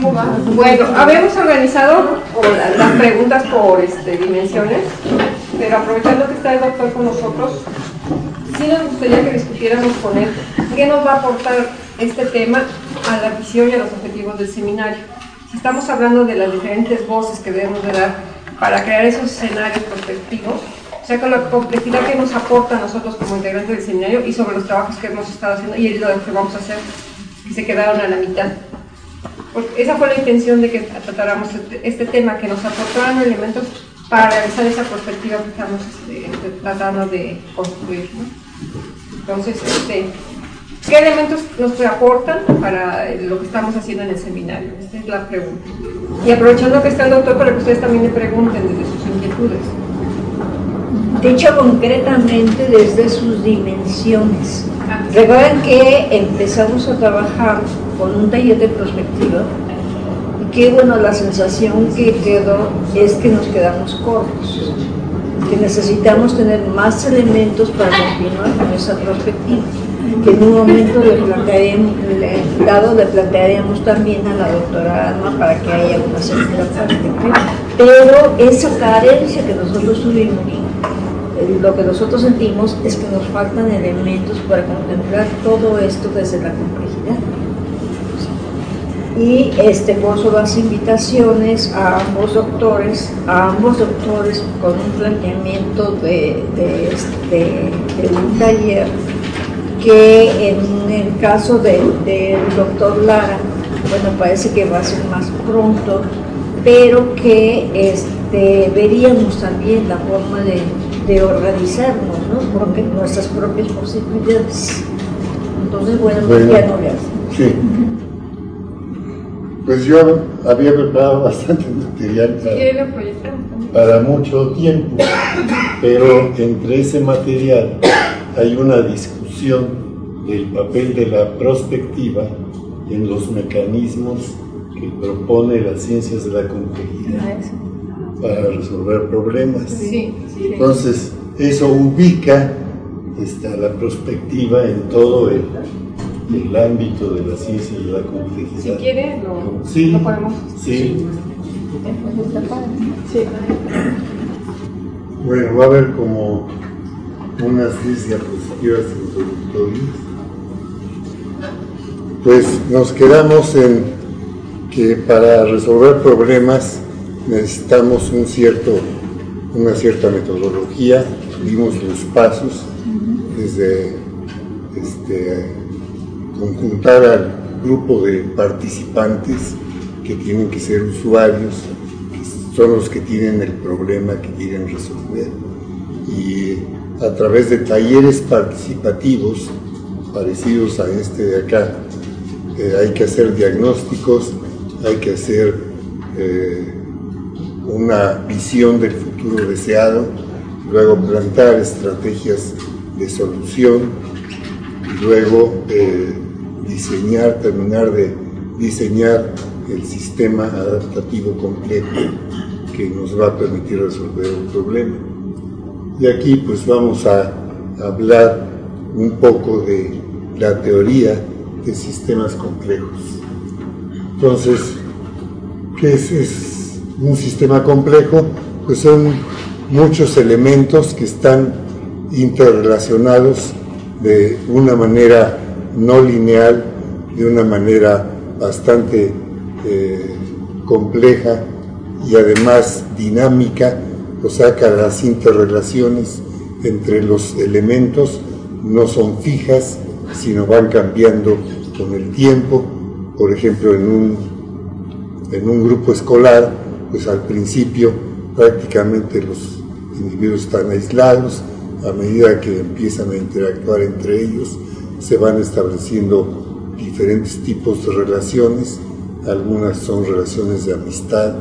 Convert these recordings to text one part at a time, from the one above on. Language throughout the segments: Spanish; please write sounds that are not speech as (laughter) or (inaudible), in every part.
Bueno, habíamos organizado la- las preguntas por este, dimensiones, pero aprovechando que está el doctor con nosotros, sí nos gustaría que discutiéramos con él qué nos va a aportar este tema a la visión y a los objetivos del seminario. Si estamos hablando de las diferentes voces que debemos de dar para crear esos escenarios prospectivos, o sea, con la complejidad que nos aporta a nosotros como integrantes del seminario y sobre los trabajos que hemos estado haciendo y lo que vamos a hacer, que se quedaron a la mitad. Porque esa fue la intención de que tratáramos este, este tema, que nos aportaran elementos para realizar esa perspectiva que estamos este, tratando de construir. Entonces, este, ¿qué elementos nos aportan para lo que estamos haciendo en el seminario? Esta es la pregunta. Y aprovechando que está el doctor, para que ustedes también le pregunten desde sus inquietudes. Dicho concretamente desde sus dimensiones. Recuerden que empezamos a trabajar con un taller de perspectiva y que bueno, la sensación que quedó es que nos quedamos cortos, que necesitamos tener más elementos para continuar con esa perspectiva, que en un momento le plantearemos, le- dado le plantearíamos también a la doctora Alma para que haya una segunda parte. Pero esa carencia que nosotros tuvimos lo que nosotros sentimos es que nos faltan elementos para contemplar todo esto desde la complejidad. Y este gozo las invitaciones a ambos doctores, a ambos doctores con un planteamiento de, de, este- de un taller que en el caso de- del doctor Lara, bueno, parece que va a ser más pronto, pero que este, veríamos también la forma de, de organizarnos, ¿no? Porque nuestras propias posibilidades. Entonces, bueno, Bueno. ya no le. Sí. Pues yo había preparado (laughs) bastante material para, para mucho tiempo, pero entre ese material hay una discusión del papel de la prospectiva en los mecanismos que propone las ciencias de la complejidad para resolver problemas. Sí, sí. Entonces, eso ubica esta, la prospectiva en todo el, el ámbito de la ciencia y la complejidad. Si lo, Sí. lo podemos. Sí. Sí. Bueno, va a haber como unas 10 diapositivas introductorias. Pues nos quedamos en que para resolver problemas necesitamos un cierto, una cierta metodología, vimos los pasos desde este, conjuntar al grupo de participantes que tienen que ser usuarios, que son los que tienen el problema que quieren resolver. Y a través de talleres participativos parecidos a este de acá, eh, hay que hacer diagnósticos, hay que hacer eh, una visión del futuro deseado, luego plantar estrategias de solución, luego eh, diseñar, terminar de diseñar el sistema adaptativo completo que nos va a permitir resolver el problema. Y aquí pues vamos a hablar un poco de la teoría de sistemas complejos. Entonces, ¿qué es, es un sistema complejo? Pues son muchos elementos que están interrelacionados de una manera no lineal, de una manera bastante eh, compleja y además dinámica, o sea que las interrelaciones entre los elementos no son fijas, sino van cambiando con el tiempo. Por ejemplo, en un, en un grupo escolar, pues al principio prácticamente los individuos están aislados, a medida que empiezan a interactuar entre ellos, se van estableciendo diferentes tipos de relaciones algunas son relaciones de amistad,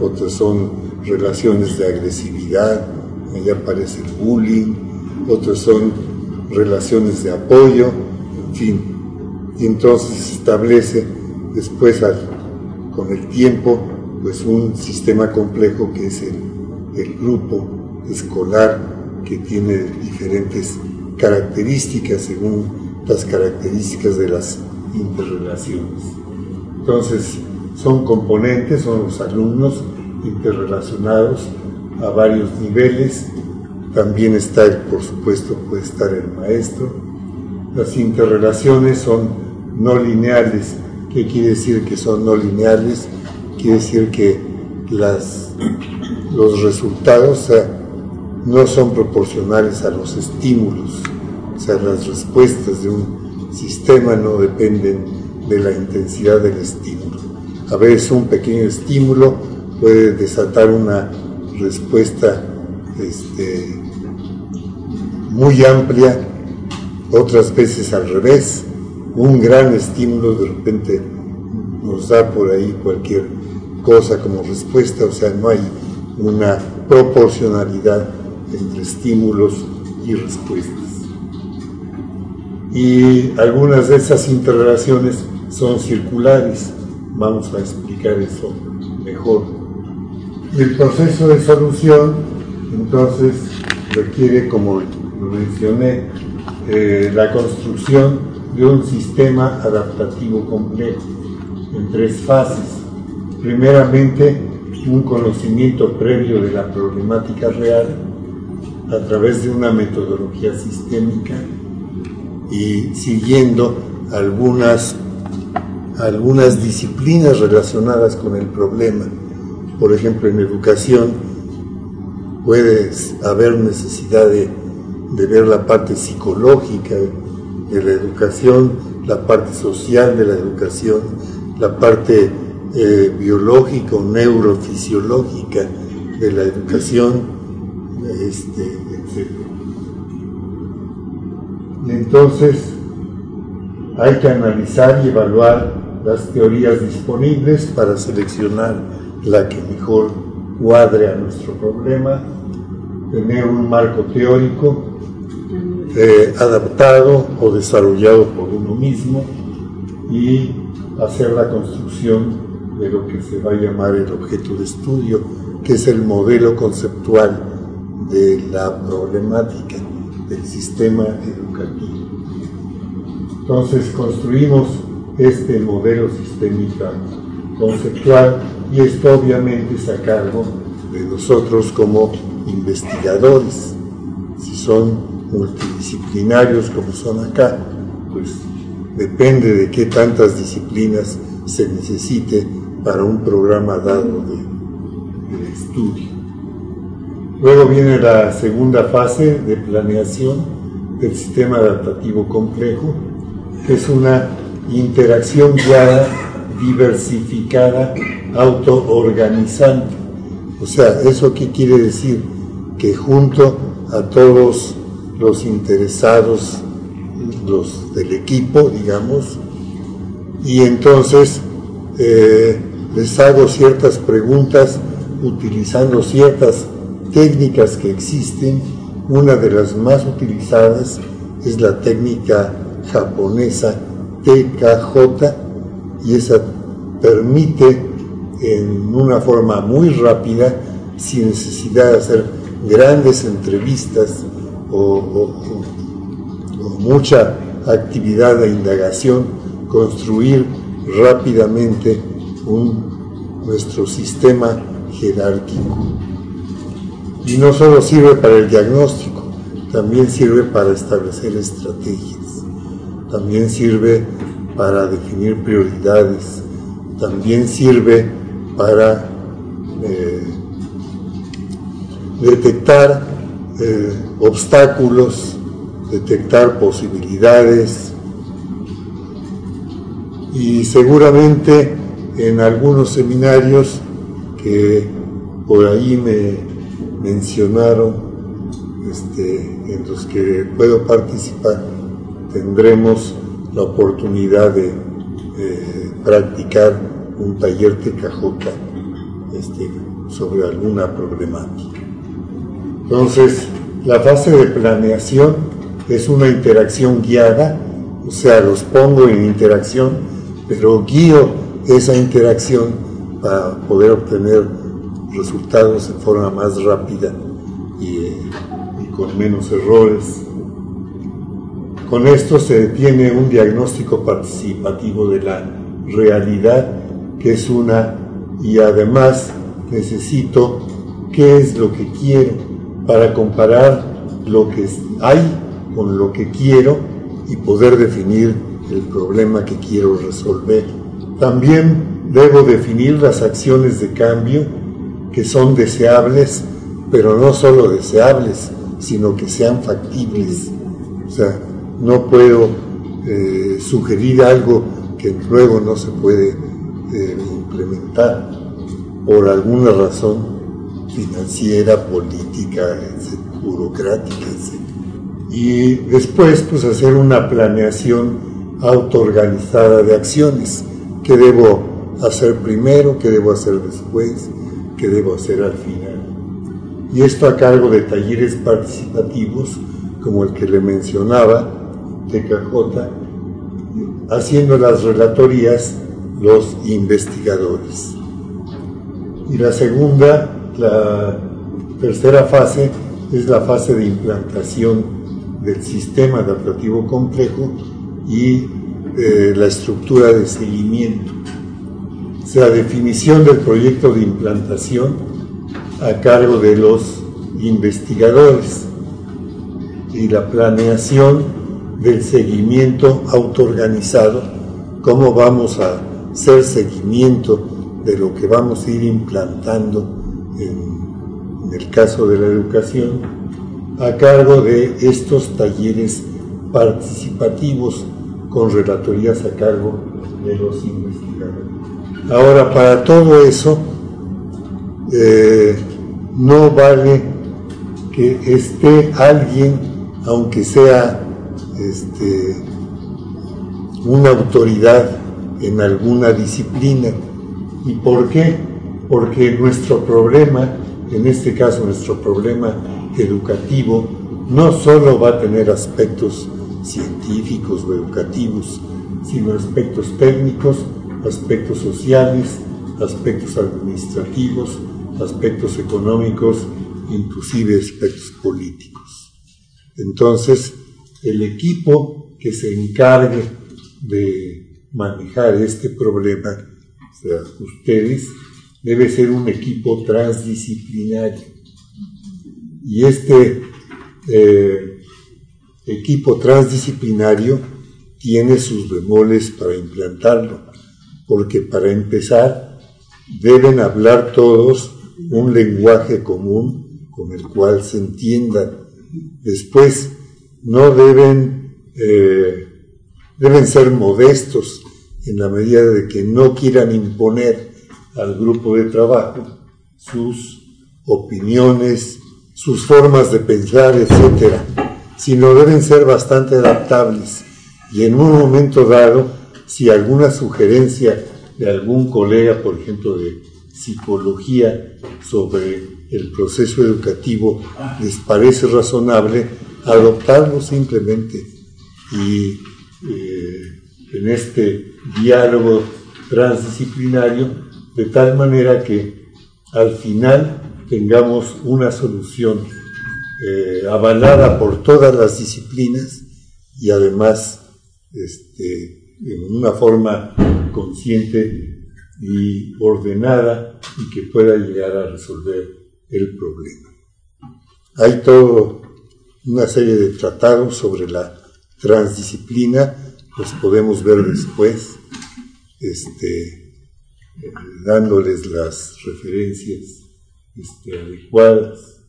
otras son relaciones de agresividad, ahí aparece el bullying, otras son relaciones de apoyo, en fin. Y entonces se establece después con el tiempo pues un sistema complejo que es el, grupo escolar que tiene diferentes características según las características de las interrelaciones. Entonces, son componentes, son los alumnos interrelacionados a varios niveles. También está, el, por supuesto, puede estar el maestro. Las interrelaciones son no lineales. ¿Qué quiere decir que son no lineales? Quiere decir que los resultados no son proporcionales a los estímulos. O sea, las respuestas de un sistema no dependen de la intensidad del estímulo. A veces un pequeño estímulo puede desatar una respuesta este, muy amplia, otras veces al revés. Un gran estímulo de repente nos da por ahí cualquier cosa como respuesta, o sea, no hay una proporcionalidad entre estímulos y respuestas. Y algunas de esas interrelaciones son circulares. Vamos a explicar eso mejor. El proceso de solución, entonces, requiere, como lo mencioné, eh, la construcción de un sistema adaptativo complejo en tres fases. Primeramente, un conocimiento previo de la problemática real a través de una metodología sistémica y siguiendo algunas, algunas disciplinas relacionadas con el problema. Por ejemplo, en educación puede haber necesidad de, de ver la parte psicológica de la educación, la parte social de la educación, la parte eh, biológica o neurofisiológica de la educación, este, etc. Entonces, hay que analizar y evaluar las teorías disponibles para seleccionar la que mejor cuadre a nuestro problema, tener un marco teórico eh, adaptado o desarrollado por uno mismo y hacer la construcción de lo que se va a llamar el objeto de estudio, que es el modelo conceptual de la problemática del sistema educativo. Entonces construimos este modelo sistémico conceptual y esto obviamente es a cargo de nosotros como investigadores. Si son multidisciplinarios como son acá, pues depende de qué tantas disciplinas se necesite para un programa dado de, estudio. Luego viene la segunda fase de planeación del sistema adaptativo complejo, que es una interacción guiada, diversificada, autoorganizante. O sea, ¿eso qué quiere decir? Que junto a todos los interesados, los del equipo, digamos, y entonces eh, les hago ciertas preguntas utilizando ciertas técnicas que existen. Una de las más utilizadas es la técnica japonesa TKJ y esa permite en una forma muy rápida, sin necesidad de hacer grandes entrevistas o, mucha actividad de indagación, construir rápidamente un, nuestro sistema jerárquico. Y no solo sirve para el diagnóstico, también sirve para establecer estrategias, también sirve para definir prioridades, también sirve para eh, detectar eh, obstáculos, detectar posibilidades y seguramente en algunos seminarios que por ahí me mencionaron, este, en los que puedo participar, tendremos la oportunidad de practicar un taller TKJ este, sobre alguna problemática. Entonces, la fase de planeación es una interacción guiada, o sea, los pongo en interacción, pero guío esa interacción para poder obtener resultados de forma más rápida y, con menos errores. Con esto se tiene un diagnóstico participativo de la realidad, que es una, y además necesito qué es lo que quiero para comparar lo que hay con lo que quiero y poder definir el problema que quiero resolver. También debo definir las acciones de cambio que son deseables, pero no solo deseables, sino que sean factibles. O sea, no puedo eh, sugerir algo que luego no se puede eh, implementar por alguna razón financiera, política, burocrática, etc. Y después, pues hacer una planeación autoorganizada de acciones. ¿Qué debo hacer primero? ¿Qué debo hacer después? ¿Qué debo hacer al final? Y esto a cargo de talleres participativos, como el que le mencionaba, TKJ, haciendo las relatorías los investigadores. Y la segunda, la tercera fase, es la fase de implantación del sistema adaptativo complejo y eh, la estructura de seguimiento. O sea, definición del proyecto de implantación a cargo de los investigadores y la planeación del seguimiento autoorganizado, cómo vamos a hacer seguimiento de lo que vamos a ir implantando en, el caso de la educación, a cargo de estos talleres participativos con relatorías a cargo de los investigadores. Ahora, para todo eso, eh, no vale que esté alguien, aunque sea este, una autoridad en alguna disciplina. ¿Y por qué? Porque nuestro problema, en este caso nuestro problema educativo, no solo va a tener aspectos científicos o educativos, sino aspectos técnicos, aspectos sociales, aspectos administrativos, aspectos económicos, inclusive aspectos políticos. Entonces, el equipo que se encargue de manejar este problema, o sea, ustedes, debe ser un equipo transdisciplinario. Y este eh, equipo transdisciplinario tiene sus bemoles para implantarlo, porque para empezar deben hablar todos un lenguaje común con el cual se entiendan. Después no deben, eh, deben ser modestos en la medida de que no quieran imponer al grupo de trabajo sus opiniones, sus formas de pensar, etcétera sino deben ser bastante adaptables. Y en un momento dado, si alguna sugerencia de algún colega, por ejemplo, de psicología sobre el proceso educativo les parece razonable, adoptarlo simplemente. Y eh, en este diálogo transdisciplinario de tal manera que al final tengamos una solución eh, avalada por todas las disciplinas y además este, en una forma consciente y ordenada y que pueda llegar a resolver el problema. Hay toda una serie de tratados sobre la transdisciplina, los podemos ver después, este, eh, dándoles las referencias este, adecuadas.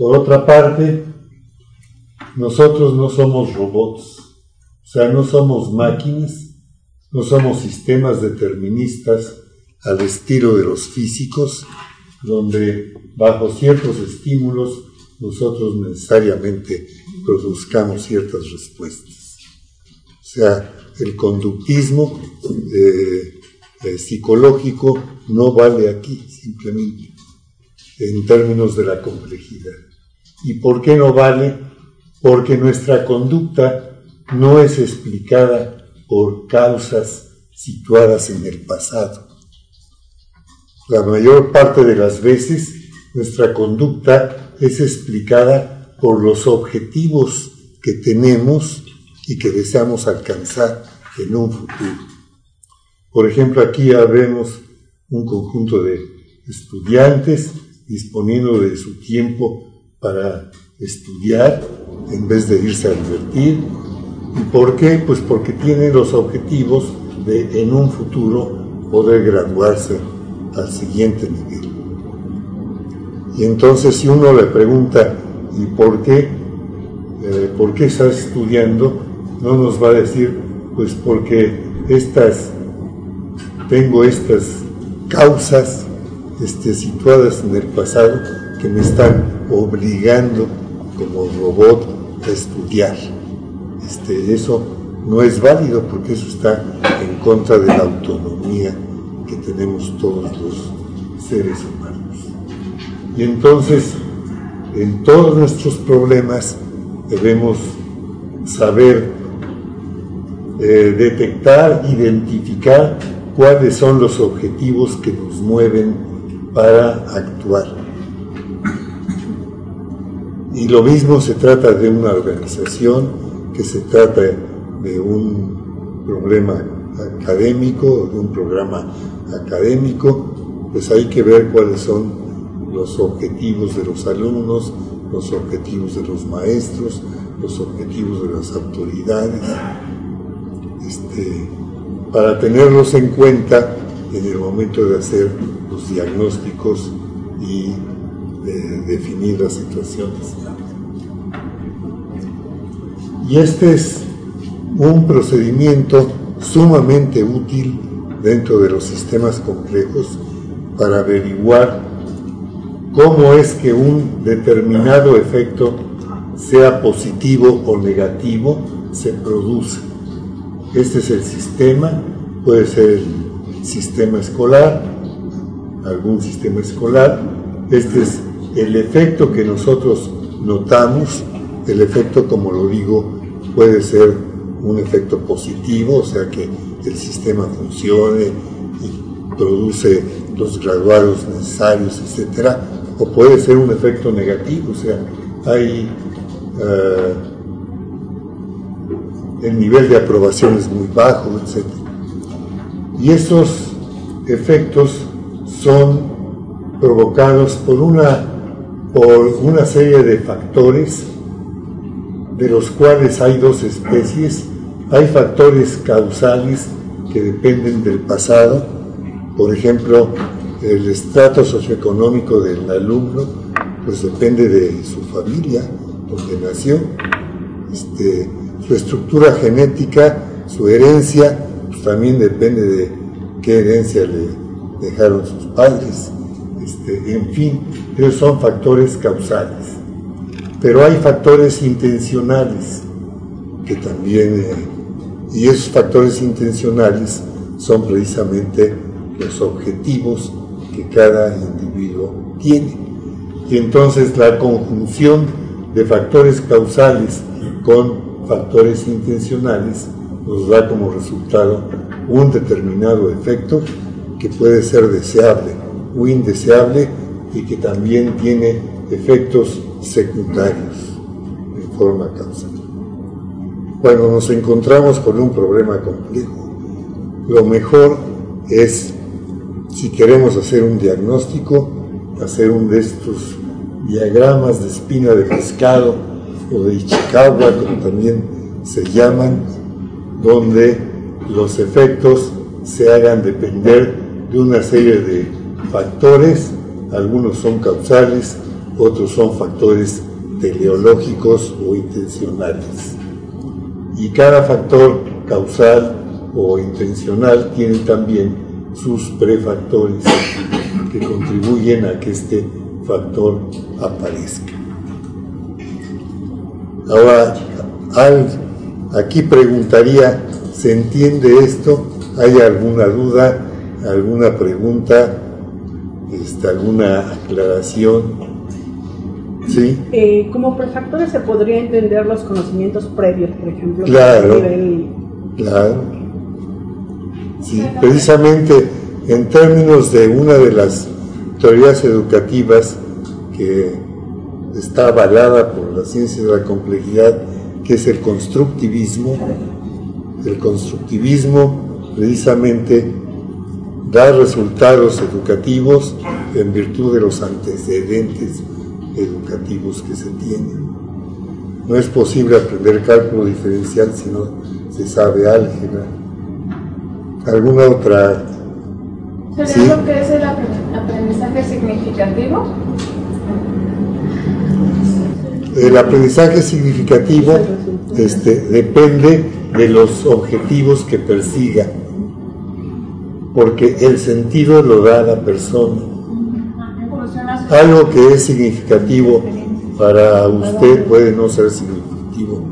Por otra parte, nosotros no somos robots, o sea, no somos máquinas, no somos sistemas deterministas al estilo de los físicos, donde bajo ciertos estímulos nosotros necesariamente produzcamos ciertas respuestas. sea, el conductismo eh, eh, psicológico no vale aquí, simplemente, en términos de la complejidad. ¿Y por qué no vale? Porque nuestra conducta no es explicada por causas situadas en el pasado. La mayor parte de las veces nuestra conducta es explicada por los objetivos que tenemos y que deseamos alcanzar en un futuro. Por ejemplo, aquí vemos un conjunto de estudiantes disponiendo de su tiempo para estudiar en vez de irse a divertir. ¿Y por qué? Pues porque tienen los objetivos de en un futuro poder graduarse al siguiente nivel. Y entonces si uno le pregunta, ¿y por qué? Eh, ¿Por qué estás estudiando? No nos va a decir, pues porque estas, tengo estas causas este, situadas en el pasado que me están obligando como robot a estudiar. Este, eso no es válido porque eso está en contra de la autonomía que tenemos todos los seres humanos. Y entonces, en todos nuestros problemas debemos saber eh, detectar, identificar cuáles son los objetivos que nos mueven para actuar. Y lo mismo se trata de una organización, que se trata de un problema académico, de un programa académico, pues hay que ver cuáles son los objetivos de los alumnos, los objetivos de los maestros, los objetivos de las autoridades, este, para tenerlos en cuenta en el momento de hacer los diagnósticos y de definir las situaciones. Y este es un procedimiento sumamente útil dentro de los sistemas complejos para averiguar cómo es que un determinado efecto, sea positivo o negativo, se produce. Este es el sistema, puede ser el sistema escolar, algún sistema escolar. Este es el efecto que nosotros notamos. El efecto, como lo digo, puede ser un efecto positivo, o sea que el sistema funcione y produce los graduados necesarios, etc. O puede ser un efecto negativo, o sea, hay uh, el nivel de aprobación es muy bajo, etc. Y esos efectos son provocados por una, por una serie de factores, de los cuales hay dos especies. Hay factores causales que dependen del pasado, por ejemplo, el estrato socioeconómico del alumno, pues depende de su familia, donde nació. Este, su estructura genética, su herencia, pues también depende de qué herencia le dejaron sus padres. Este, en fin, esos son factores causales. Pero hay factores intencionales que también, eh, y esos factores intencionales son precisamente los objetivos que cada individuo tiene. Y entonces la conjunción de factores causales con factores intencionales nos da como resultado un determinado efecto que puede ser deseable o indeseable y que también tiene efectos secundarios en forma causal. Cuando nos encontramos con un problema complejo, lo mejor es, si queremos hacer un diagnóstico, hacer un de estos diagramas de espina de pescado o de Ichikawa, como también se llaman, donde los efectos se hagan depender de una serie de factores, algunos son causales, otros son factores teleológicos o intencionales. Y cada factor causal o intencional tiene también sus prefactores que contribuyen a que este factor aparezca. Ahora, Aquí preguntaría, ¿se entiende esto? ¿Hay alguna duda, alguna pregunta, este, alguna aclaración? ¿Sí? Eh, como prefactores se podría entender los conocimientos previos, por ejemplo. Claro, claro. Sí, precisamente en términos de una de las teorías educativas que está avalada por la ciencia de la complejidad, que es el constructivismo. El constructivismo precisamente da resultados educativos en virtud de los antecedentes educativos que se tienen. No es posible aprender cálculo diferencial si no se sabe álgebra. ¿Alguna otra? ¿Sería lo que es el aprendizaje significativo? El aprendizaje significativo este, depende de los objetivos que persiga, porque el sentido lo da la persona. Algo que es significativo para usted puede no ser significativo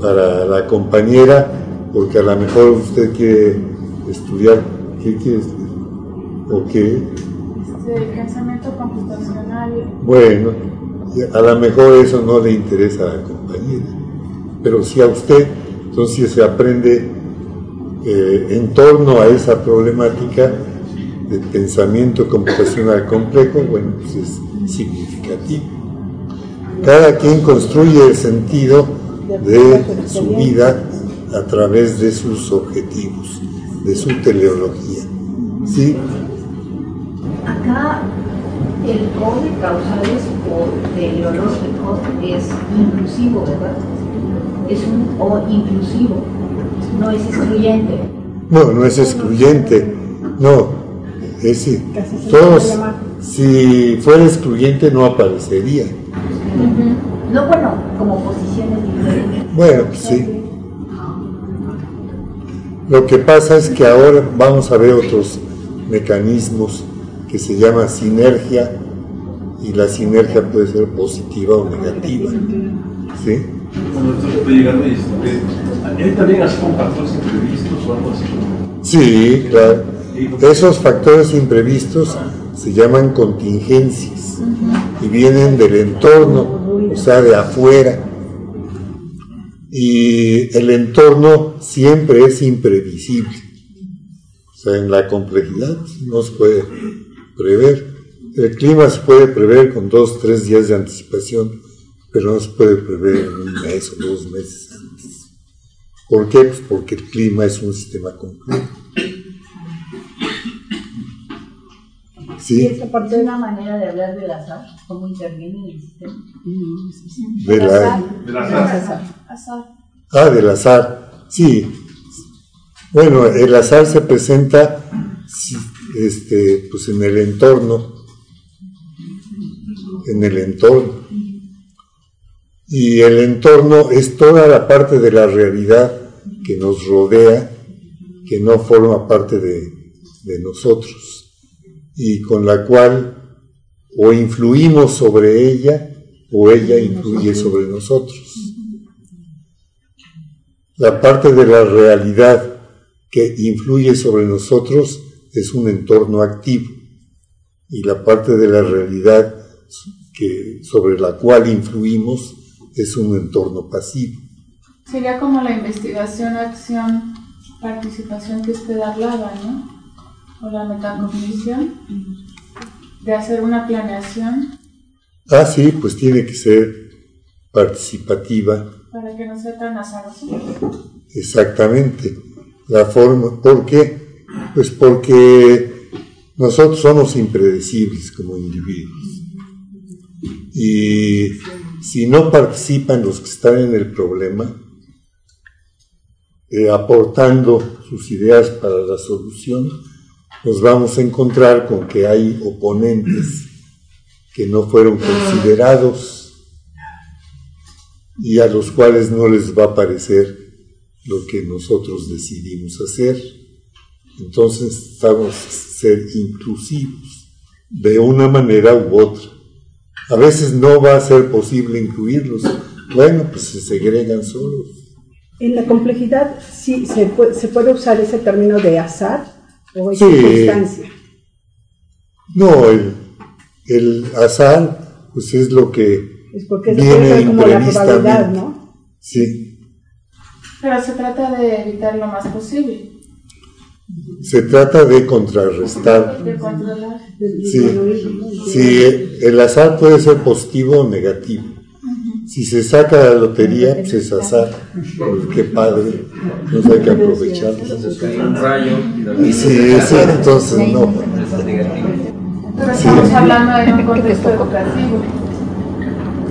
para la compañera, porque a lo mejor usted quiere estudiar, ¿qué quiere estudiar? ¿O qué? Este, pensamiento computacional. Bueno, a lo mejor eso no le interesa a la compañera, pero si a usted, entonces se aprende eh, en torno a esa problemática de pensamiento computacional complejo, bueno, pues es significativo. Cada quien construye el sentido de su vida a través de sus objetivos, de su teleología. ¿Sí? Acá el código de causales o teleológico es inclusivo, ¿verdad? Es un o inclusivo, no es excluyente. No, no es excluyente, no. Es decir, todos, si fuera excluyente no aparecería. No, bueno, como posiciones diferentes. Bueno, pues sí. Lo que pasa es que ahora vamos a ver otros mecanismos que se llama sinergia y la sinergia puede ser positiva o negativa. ¿Sí? ¿Hay también así con factores imprevistos o algo así? Sí, claro. Esos factores imprevistos se llaman contingencias y vienen del entorno, o sea, de afuera. Y el entorno siempre es imprevisible. O sea, en la complejidad no se puede prever. El clima se puede prever con dos, tres días de anticipación, pero no se puede prever en un mes o dos meses antes. ¿Por qué? Pues porque el clima es un sistema complejo. ¿Sí? esa parte de una manera de hablar del azar, cómo interviene en el sistema. Del azar. Ah, del azar. Sí. Bueno, el azar se presenta este, pues en el entorno, en el entorno. Y el entorno es toda la parte de la realidad que nos rodea, que no forma parte de, nosotros y con la cual o influimos sobre ella o ella influye sobre nosotros. La parte de la realidad que influye sobre nosotros es un entorno activo y la parte de la realidad sobre la cual influimos es un entorno pasivo. Sería como la investigación, acción, participación que usted hablaba, ¿no? O la metacognición, de hacer una planeación. Ah, sí, pues tiene que ser participativa. Para que no sea tan azaroso. Exactamente. La forma, ¿por qué? Pues porque nosotros somos impredecibles como individuos. Y si no participan los que están en el problema, eh, aportando sus ideas para la solución, nos vamos a encontrar con que hay oponentes que no fueron considerados y a los cuales no les va a parecer lo que nosotros decidimos hacer. Entonces a ser inclusivos de una manera u otra. A veces no va a ser posible incluirlos. Bueno, pues se segregan solos. En la complejidad sí se puede, se puede usar ese término de azar o Sí. circunstancia. No, el, el azar, pues es lo que Es porque viene es como la probabilidad. ¿no? Sí, Pero se trata de evitar lo más posible, se trata de contrarrestar. de controlar. Sí, sí, el azar puede ser positivo o negativo. Si se saca la lotería, pues es azar. Qué padre, no hay que aprovecharlo. Entonces cae un rayo y la Y si es entonces no. Pero estamos hablando en un contexto educativo.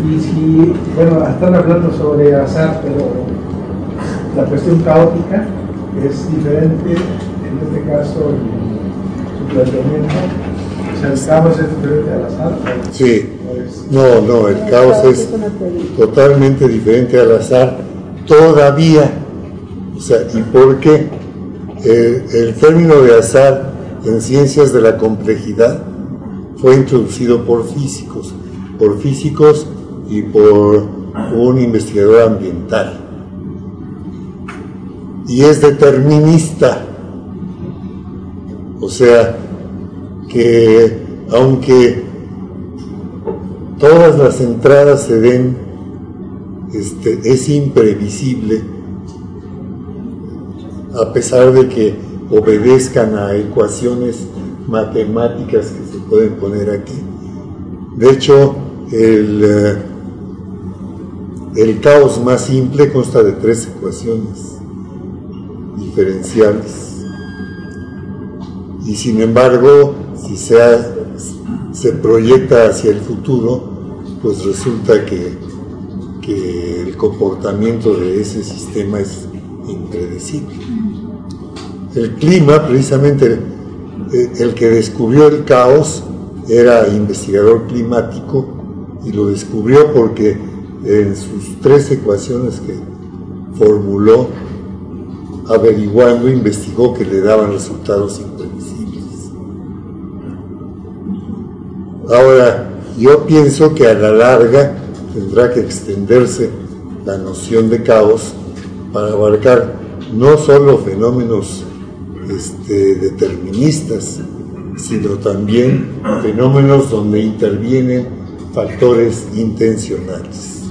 Y si, bueno, están hablando sobre azar, pero la cuestión caótica es diferente, en este caso, el- su planteamiento. O sea, el caos es diferente al azar. Sí, ¿o es- no, no, el caos es totalmente diferente al azar todavía. O sea, ¿y por qué? El, el término de azar en ciencias de la complejidad fue introducido por físicos, por físicos y por un investigador ambiental. Y es determinista. O sea, que aunque todas las entradas se den, este, es imprevisible, a pesar de que obedezcan a ecuaciones matemáticas que se pueden poner aquí. De hecho, el, eh, el caos más simple consta de tres ecuaciones diferenciales. Y sin embargo, si se, ha- se proyecta hacia el futuro, pues resulta que, que el comportamiento de ese sistema es impredecible. El clima, precisamente, eh, el que descubrió el caos era investigador climático y lo descubrió porque en sus tres ecuaciones que formuló, averiguando, investigó que le daban resultados imprevisibles. Ahora, yo pienso que a la larga tendrá que extenderse la noción de caos para abarcar no solo fenómenos este, deterministas, sino también fenómenos donde intervienen factores intencionales.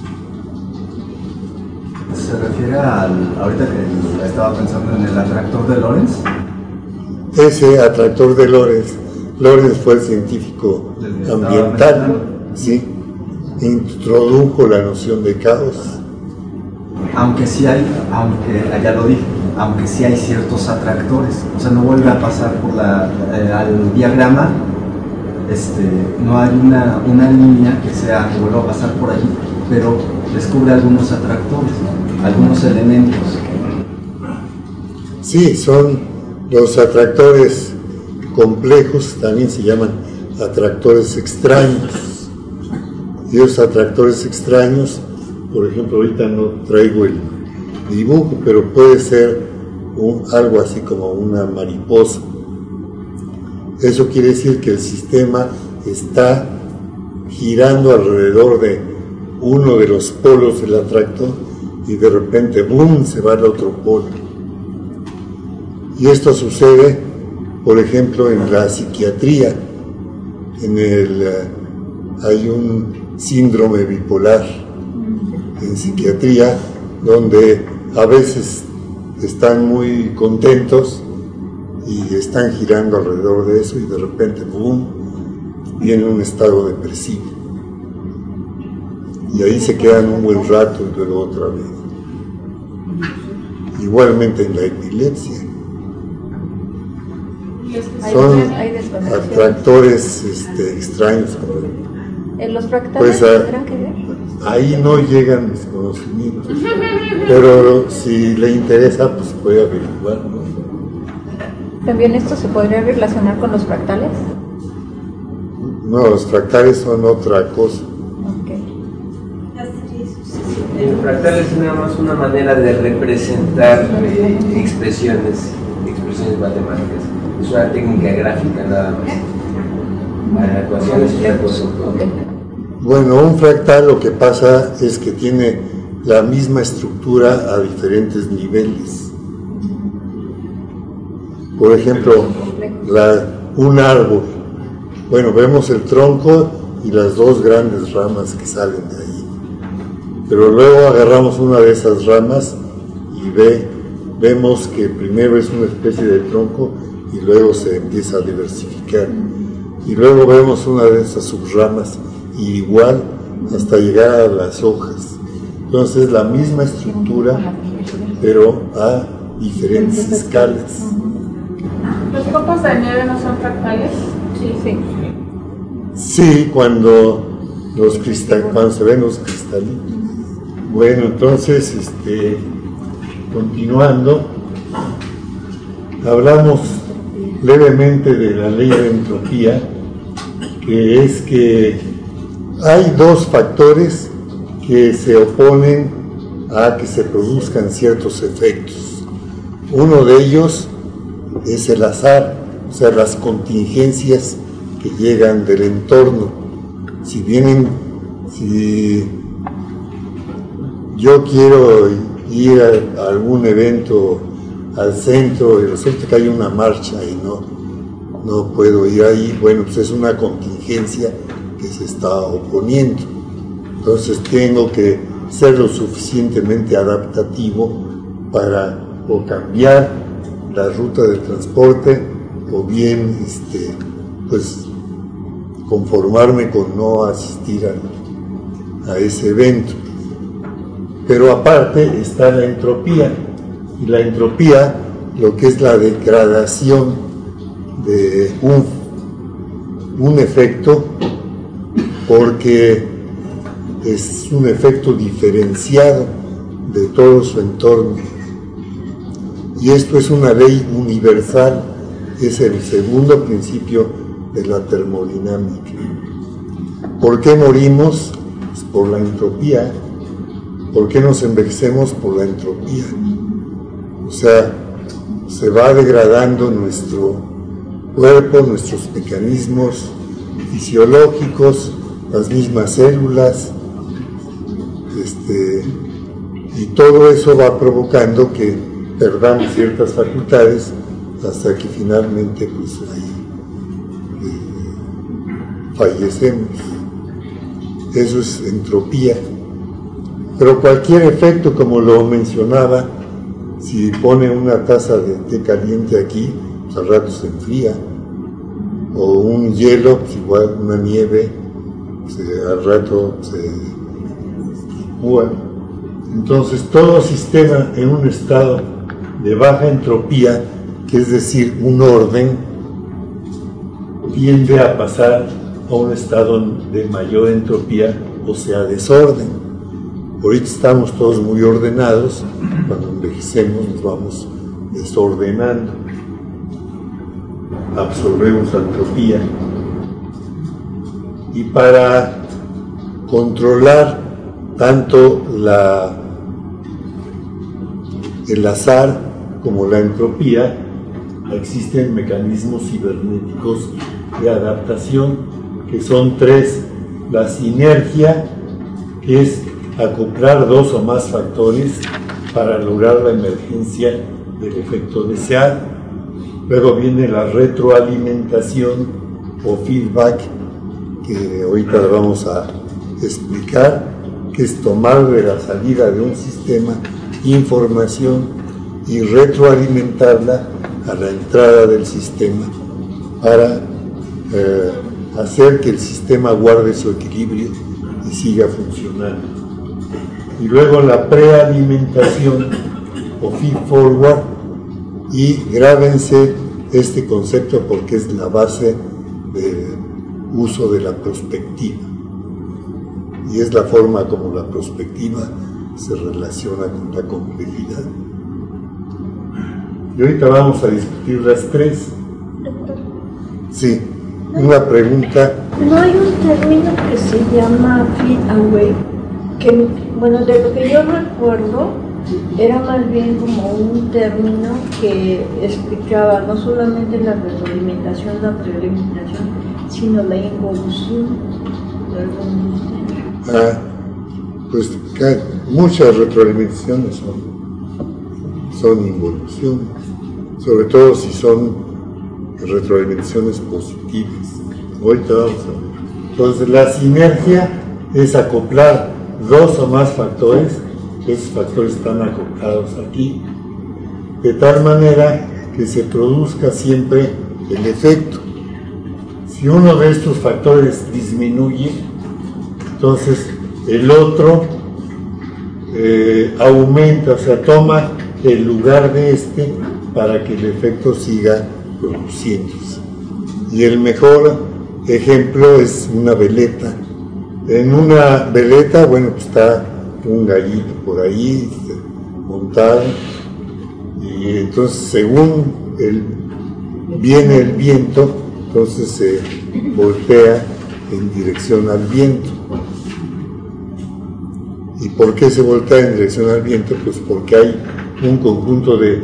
Se refiere al, ahorita que estaba pensando en el atractor de Lorentz, Ese atractor de Lorenz, Lorenz fue el científico ambiental. ¿sí? introdujo la noción de caos. aunque sí hay, aunque, ya lo dije, aunque sí hay ciertos atractores, o sea, no vuelve a pasar por la, eh, al diagrama, este, no hay una, una línea que sea, que vuelva a pasar por allí, pero descubre algunos atractores, ¿no? algunos elementos. Sí, son los atractores complejos, también se llaman atractores extraños. Y esos atractores extraños, por ejemplo, ahorita no traigo el dibujo, pero puede ser algo así como una mariposa. Eso quiere decir que el sistema está girando alrededor de uno de los polos del atractor y de repente, ¡boom!, se va al otro polo. Y esto sucede, por ejemplo, en la psiquiatría. En el, eh, hay un síndrome bipolar en psiquiatría donde a veces están muy contentos y están girando alrededor de eso y de repente, ¡boom!, viene un estado depresivo. Y ahí se quedan un buen rato y luego otra vez. Igualmente en la epilepsia. Son atractores este, extraños. ¿En los fractales Pues, ah, tendrán que ver? Ahí no llegan mis conocimientos. Pero si le interesa, pues puede averiguar. ¿no? ¿También esto se podría relacionar con los fractales? No, los fractales son otra cosa. Ok. El fractal es nada más una manera de representar eh, expresiones, expresiones matemáticas. Es una técnica gráfica nada más. Bueno, un fractal lo que pasa es que tiene la misma estructura a diferentes niveles. Por ejemplo, un árbol. Bueno, vemos el tronco y las dos grandes ramas que salen de ahí. Pero luego agarramos una de esas ramas y ve, vemos que primero es una especie de tronco y luego se empieza a diversificar. Y luego vemos una de esas subramas y igual hasta llegar a las hojas. Entonces la misma estructura, pero a diferentes escalas. ¿Los copos de nieve no son fractales? Sí, sí. Sí, cuando, los cristal, cuando se ven los cristalitos. Bueno, entonces, este, continuando, hablamos levemente de la ley de entropía, que es que hay dos factores que se oponen a que se produzcan ciertos efectos. Uno de ellos es el azar, o sea, las contingencias que llegan del entorno. Si vienen, si yo quiero ir a algún evento al centro y resulta que hay una marcha y no, no puedo ir ahí, bueno, pues es una contingencia que se está oponiendo. Entonces tengo que ser lo suficientemente adaptativo para o cambiar la ruta del transporte o bien este, pues conformarme con no asistir a ese evento. Pero aparte está la entropía, y la entropía, lo que es la degradación de un, un efecto, porque es un efecto diferenciado de todo su entorno. Y esto es una ley universal, es el segundo principio de la termodinámica. ¿Por qué morimos? Pues por la entropía. ¿Por qué nos envejecemos? Por la entropía. O sea, se va degradando nuestro cuerpo, nuestros mecanismos fisiológicos, las mismas células, este, y todo eso va provocando que perdamos ciertas facultades hasta que finalmente pues ahí eh, fallecemos. Eso es entropía. Pero cualquier efecto, como lo mencionaba, si pone una taza de té caliente aquí, pues al rato se enfría. O un hielo, pues igual una nieve, al rato se licúa. Entonces todo sistema en un estado de baja entropía, que es decir, un orden, tiende a pasar a un estado de mayor entropía, o sea, desorden. Ahorita estamos todos muy ordenados, cuando envejecemos nos vamos desordenando, absorbemos entropía. Y para controlar tanto el azar como la entropía, existen mecanismos cibernéticos de adaptación, que son tres. La sinergia, que es acoplar dos o más factores para lograr la emergencia del efecto deseado. Luego viene la retroalimentación o feedback, que ahorita vamos a explicar, que es tomar de la salida de un sistema información y retroalimentarla a la entrada del sistema para eh, hacer que el sistema guarde su equilibrio y siga funcionando. Y luego la prealimentación o feed forward y grábense este concepto porque es la base del uso de la perspectiva y es la forma como la perspectiva se relaciona con la complejidad. Y ahorita vamos a discutir las tres. Sí, una pregunta. No hay un término que se llama feed away, que, bueno, de lo que yo recuerdo, era más bien como un término que explicaba no solamente la retroalimentación, la prealimentación, sino la involución de algún. Ah, pues muchas retroalimentaciones son, son involuciones, sobre todo si son retroalimentaciones positivas. Ahorita vamos a ver. Entonces la sinergia es acoplar dos o más factores, esos factores están acoplados aquí, de tal manera que se produzca siempre el efecto. Si uno de estos factores disminuye, entonces el otro eh, aumenta, o sea, toma el lugar de este para que el efecto siga produciéndose. Y el mejor ejemplo es una veleta. En una veleta, bueno, pues está un gallito por ahí este, montado y entonces según viene el viento, entonces se voltea en dirección al viento. ¿Y por qué se voltea en dirección al viento? Pues porque hay un conjunto de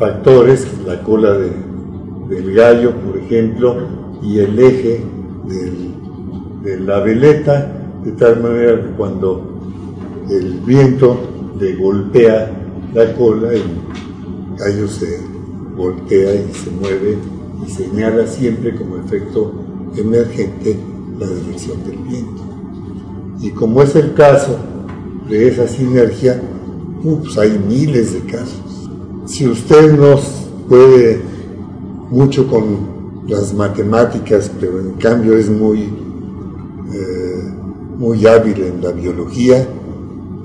factores, la cola del gallo, por ejemplo, y el eje de la veleta, de tal manera que cuando el viento le golpea la cola, el gallo se voltea y se mueve y señala siempre como efecto emergente la dirección del viento. Y como es el caso de esa sinergia, pues hay miles de casos. Si usted nos puede mucho con las matemáticas, pero en cambio es muy, eh, muy hábil en la biología,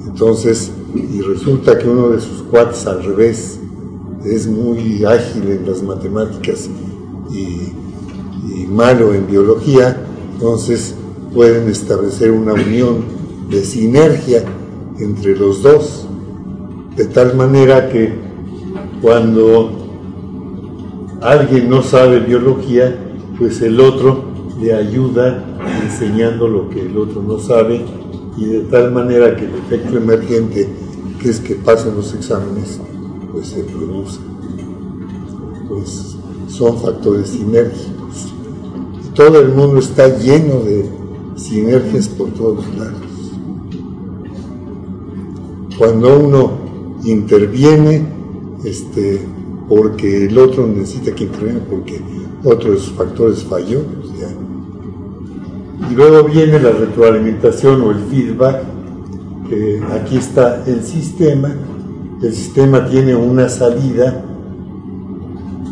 entonces, y resulta que uno de sus cuates al revés es muy ágil en las matemáticas y, y malo en biología, entonces pueden establecer una unión de sinergia entre los dos, de tal manera que cuando alguien no sabe biología, pues el otro le ayuda enseñando lo que el otro no sabe y de tal manera que el efecto emergente, que es que pasen los exámenes, pues se produce. Pues son factores sinérgicos. Todo el mundo está lleno de sinergias por todos lados. Cuando uno interviene, este, porque el otro necesita que intervenga, porque otro de sus factores falló, pues y luego viene la retroalimentación o el feedback, que aquí está el sistema, el sistema tiene una salida,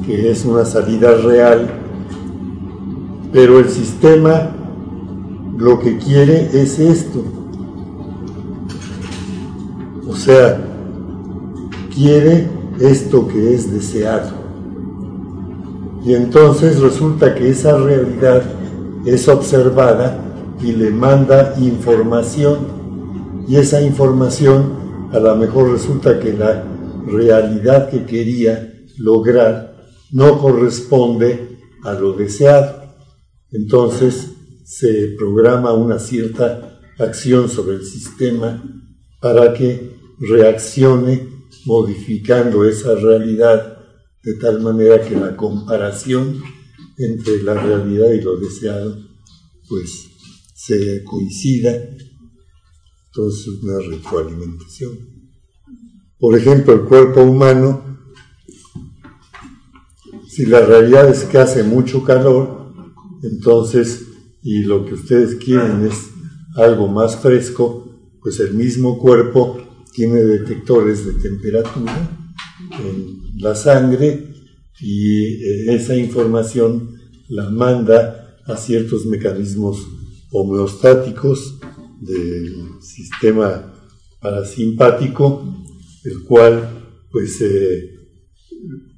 que es una salida real, pero el sistema lo que quiere es esto. O sea, quiere esto que es deseado. Y entonces resulta que esa realidad es observada y le manda información. Y esa información a lo mejor resulta que la realidad que quería lograr no corresponde a lo deseado. Entonces se programa una cierta acción sobre el sistema para que reaccione modificando esa realidad de tal manera que la comparación entre la realidad y lo deseado pues se coincida entonces una retroalimentación. Por ejemplo el cuerpo humano si la realidad es que hace mucho calor entonces y lo que ustedes quieren es algo más fresco pues el mismo cuerpo tiene detectores de temperatura en la sangre y eh, esa información la manda a ciertos mecanismos homeostáticos del sistema parasimpático, el cual pues eh,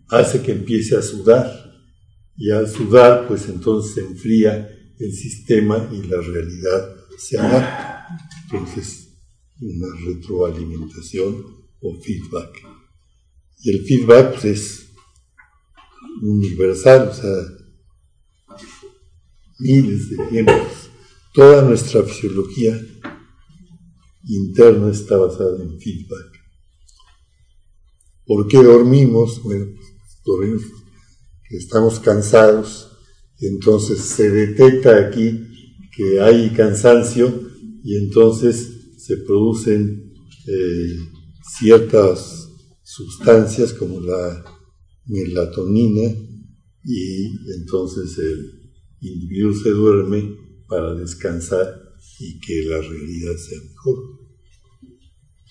hace que empiece a sudar y al sudar pues entonces se enfría el sistema y la realidad se adapta. Entonces una retroalimentación o feedback. Y el feedback pues, es universal, o sea, miles de ejemplos. Toda nuestra fisiología interna está basada en feedback. ¿Por qué dormimos? Bueno, dormimos estamos cansados, entonces se detecta aquí que hay cansancio y entonces se producen eh, ciertas sustancias como la melatonina y entonces el individuo se duerme para descansar y que la realidad sea mejor.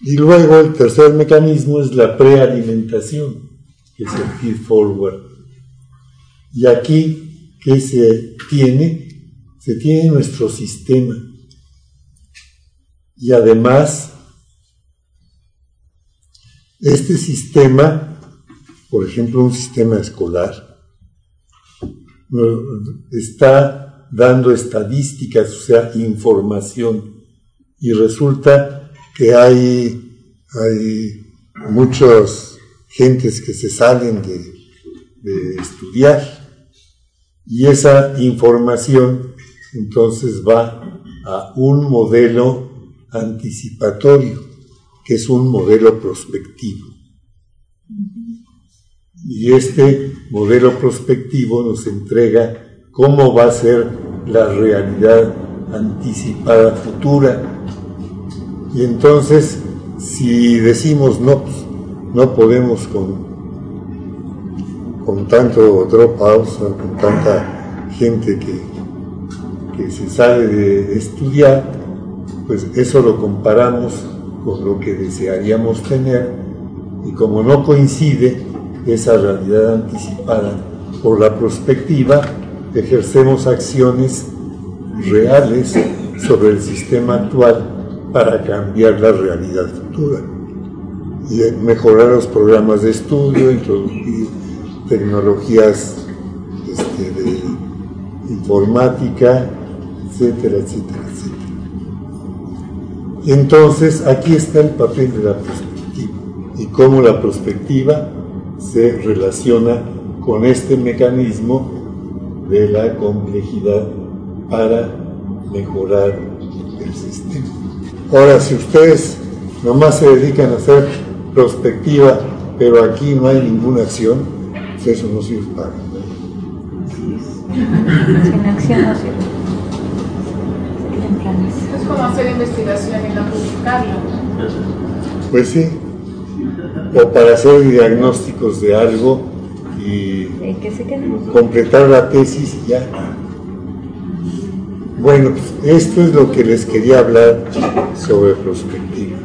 Y luego el tercer mecanismo es la prealimentación, que es el feed forward. Y aquí, ¿qué se tiene? Se tiene nuestro sistema. Y además, este sistema, por ejemplo, un sistema escolar, está dando estadísticas, o sea, información, y resulta que hay, hay muchas gentes que se salen de, de estudiar, y esa información entonces va a un modelo anticipatorio, que es un modelo prospectivo. Y este modelo prospectivo nos entrega cómo va a ser la realidad anticipada futura. Y entonces, si decimos no, pues, no podemos con, con tanto dropouts, con tanta gente que, que se sale de estudiar, pues eso lo comparamos con lo que desearíamos tener y como no coincide esa realidad anticipada por la perspectiva, ejercemos acciones reales sobre el sistema actual para cambiar la realidad futura y mejorar los programas de estudio, introducir tecnologías este, de informática, etcétera, etcétera, etcétera. Entonces, aquí está el papel de la perspectiva y cómo la perspectiva se relaciona con este mecanismo de la complejidad para mejorar el sistema. Ahora, si ustedes nomás se dedican a hacer prospectiva, pero aquí no hay ninguna acción, pues eso no sirve para nada. Sin acción no sirve. Es como hacer investigación y no publicarla. Pues sí. O para hacer diagnósticos de algo y completar la tesis y ya. Bueno, pues esto es lo que les quería hablar sobre prospectiva,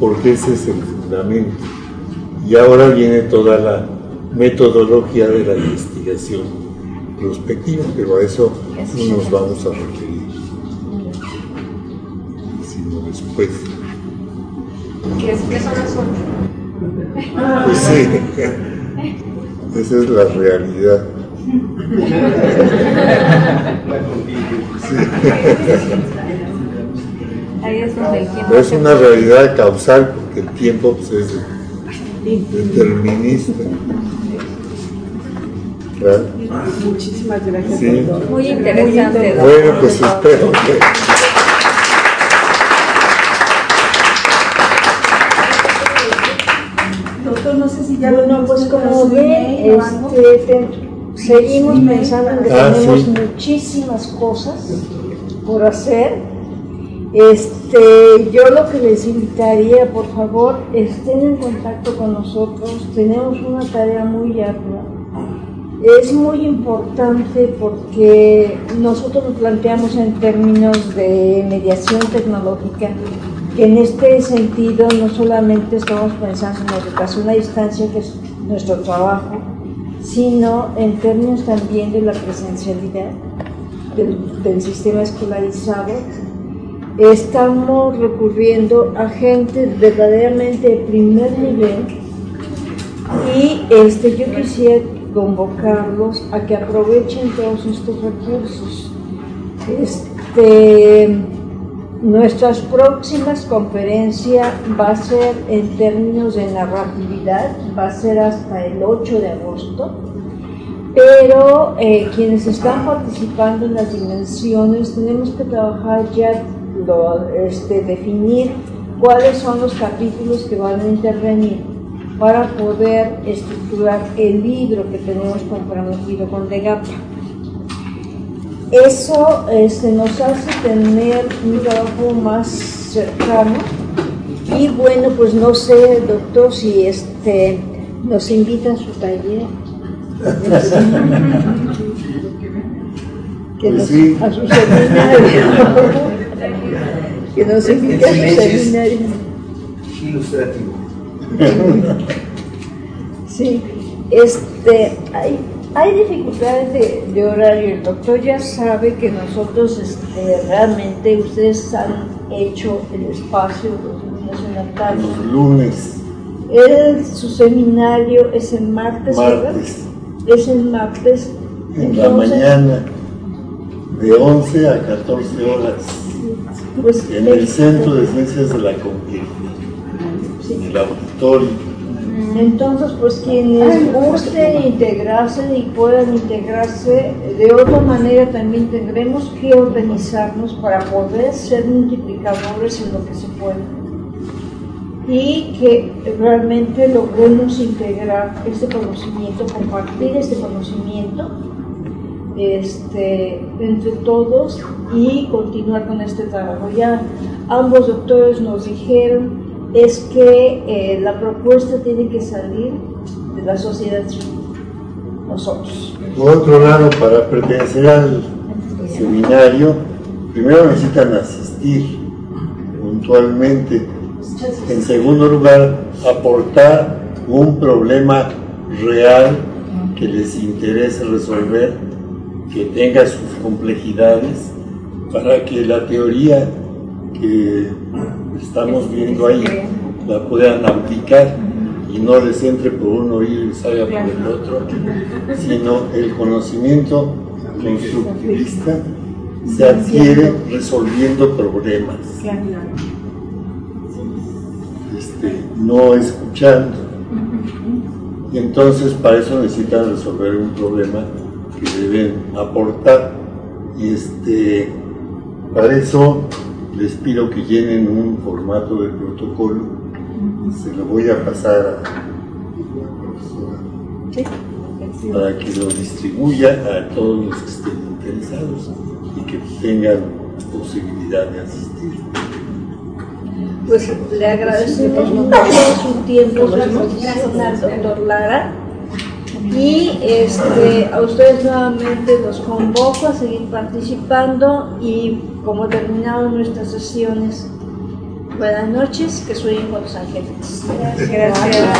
porque ese es el fundamento. Y ahora viene toda la metodología de la investigación prospectiva, pero a eso no nos vamos a referir, sino después. ¿Qué, es, qué son las otras? Pues sí, (laughs) esa es la realidad. Ahí es una realidad causal porque el tiempo pues, es determinista. Claro. Muchísimas gracias. Sí. Muy interesante. Bueno, pues espero que... Doctor, no sé si ya Bueno, pues como ve, este, te- seguimos pensando en que Ah, tenemos sí. muchísimas cosas por hacer. Este, yo lo que les invitaría, por favor, estén en contacto con nosotros. Tenemos una tarea muy ardua. Es muy importante porque nosotros lo planteamos en términos de mediación tecnológica, que en este sentido no solamente estamos pensando en la educación a distancia, que es nuestro trabajo, sino en términos también de la presencialidad del, sistema escolarizado. Estamos recurriendo a gente verdaderamente de primer nivel y este, yo quisiera convocarlos a que aprovechen todos estos recursos. Este, nuestras próximas conferencias va a ser en términos de narratividad, va a ser hasta el 8 de agosto, pero eh, quienes están participando en las dimensiones tenemos que trabajar ya, lo, este, definir cuáles son los capítulos que van a intervenir para poder estructurar el libro que tenemos comprometido con DEGAPA. Eso este, nos hace tener un trabajo más cercano. Y bueno, pues no sé, doctor, si este nos invita a su taller. (laughs) que Pues nos- sí. a su seminario. que nos invite a su seminario. Ilustrativo. (laughs) Sí, este, hay, hay dificultades de, de horario. El doctor ya sabe que nosotros este, realmente ustedes han hecho el espacio los lunes en la tarde. Los lunes, El, su seminario es el martes, ¿verdad? martes, Es el martes. en la Entonces, mañana, de 11 a 14 horas, pues, en el el- Centro de Ciencias de la Complejidad, en el auditorio. Entonces, pues quienes gusten integrarse y puedan integrarse, de otra manera también tendremos que organizarnos para poder ser multiplicadores en lo que se pueda. Y que realmente logremos integrar este conocimiento, compartir este conocimiento este, entre todos y continuar con este trabajo. Ya ambos doctores nos dijeron es que eh, la propuesta tiene que salir de la sociedad civil, nosotros. Por otro lado, para pertenecer al seminario, primero necesitan asistir puntualmente. En segundo lugar, aportar un problema real que les interese resolver, que tenga sus complejidades, para que la teoría que estamos viendo ahí la puedan aplicar y no les entre por un oído y salga por el otro, sino el conocimiento constructivista se adquiere resolviendo problemas, este, no escuchando. Y entonces para eso necesitan resolver un problema que deben aportar. Y este, para eso les pido que llenen un formato de protocolo. Se lo voy a pasar a la profesora para que lo distribuya a todos los que estén interesados y que tengan posibilidad de asistir. Pues le agradecemos mucho su tiempo, doctor Lara. Y este, a ustedes nuevamente los convoco a seguir participando y como terminaron nuestras sesiones, buenas noches, que sueñen con los ángeles. Gracias.